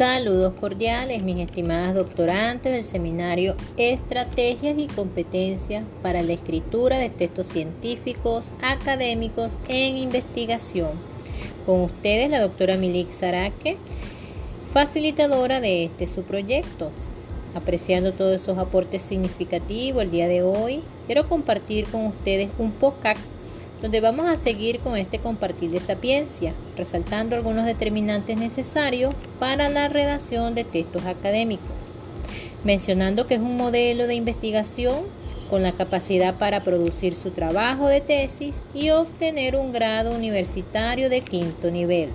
Saludos cordiales, mis estimadas doctorantes del seminario Estrategias y Competencias para la Escritura de Textos Científicos Académicos en Investigación. Con ustedes la doctora Milik Zaraque, facilitadora de este su proyecto. Apreciando todos esos aportes significativos el día de hoy, quiero compartir con ustedes un podcast donde vamos a seguir con este compartir de sapiencia, resaltando algunos determinantes necesarios para la redacción de textos académicos, mencionando que es un modelo de investigación con la capacidad para producir su trabajo de tesis y obtener un grado universitario de quinto nivel.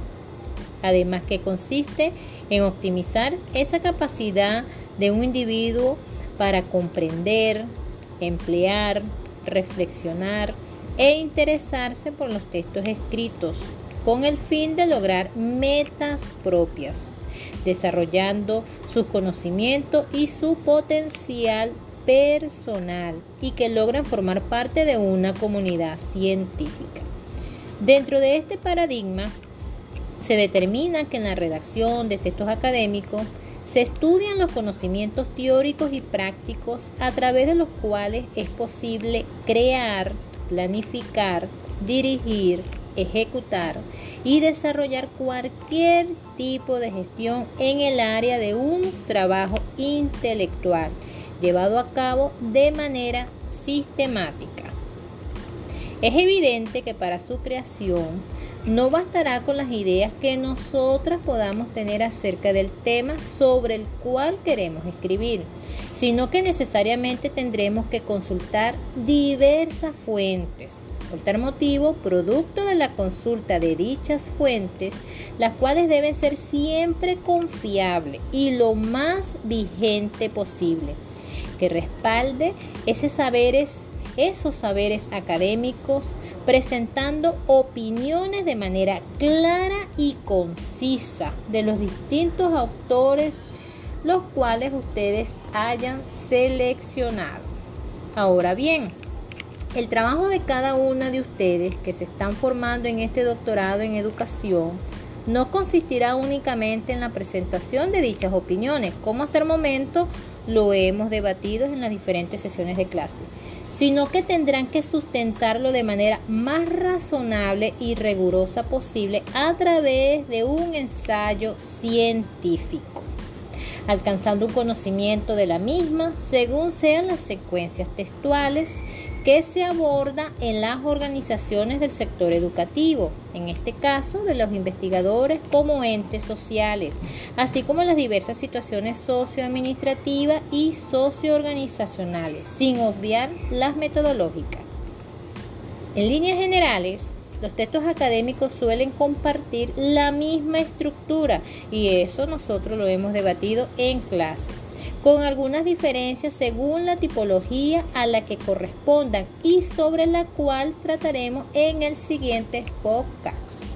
Además que consiste en optimizar esa capacidad de un individuo para comprender, emplear, reflexionar, e interesarse por los textos escritos con el fin de lograr metas propias, desarrollando sus conocimientos y su potencial personal y que logran formar parte de una comunidad científica. Dentro de este paradigma, se determina que en la redacción de textos académicos se estudian los conocimientos teóricos y prácticos a través de los cuales es posible crear planificar, dirigir, ejecutar y desarrollar cualquier tipo de gestión en el área de un trabajo intelectual llevado a cabo de manera sistemática. Es evidente que para su creación no bastará con las ideas que nosotras podamos tener acerca del tema sobre el cual queremos escribir, sino que necesariamente tendremos que consultar diversas fuentes. Por tal motivo, producto de la consulta de dichas fuentes, las cuales deben ser siempre confiables y lo más vigente posible, que respalde ese saberes esos saberes académicos, presentando opiniones de manera clara y concisa de los distintos autores los cuales ustedes hayan seleccionado. Ahora bien, el trabajo de cada una de ustedes que se están formando en este doctorado en educación no consistirá únicamente en la presentación de dichas opiniones, como hasta el momento lo hemos debatido en las diferentes sesiones de clase, sino que tendrán que sustentarlo de manera más razonable y rigurosa posible a través de un ensayo científico alcanzando un conocimiento de la misma según sean las secuencias textuales que se aborda en las organizaciones del sector educativo, en este caso de los investigadores como entes sociales, así como en las diversas situaciones socioadministrativas y socioorganizacionales, sin obviar las metodológicas. En líneas generales, los textos académicos suelen compartir la misma estructura y eso nosotros lo hemos debatido en clase, con algunas diferencias según la tipología a la que correspondan y sobre la cual trataremos en el siguiente podcast.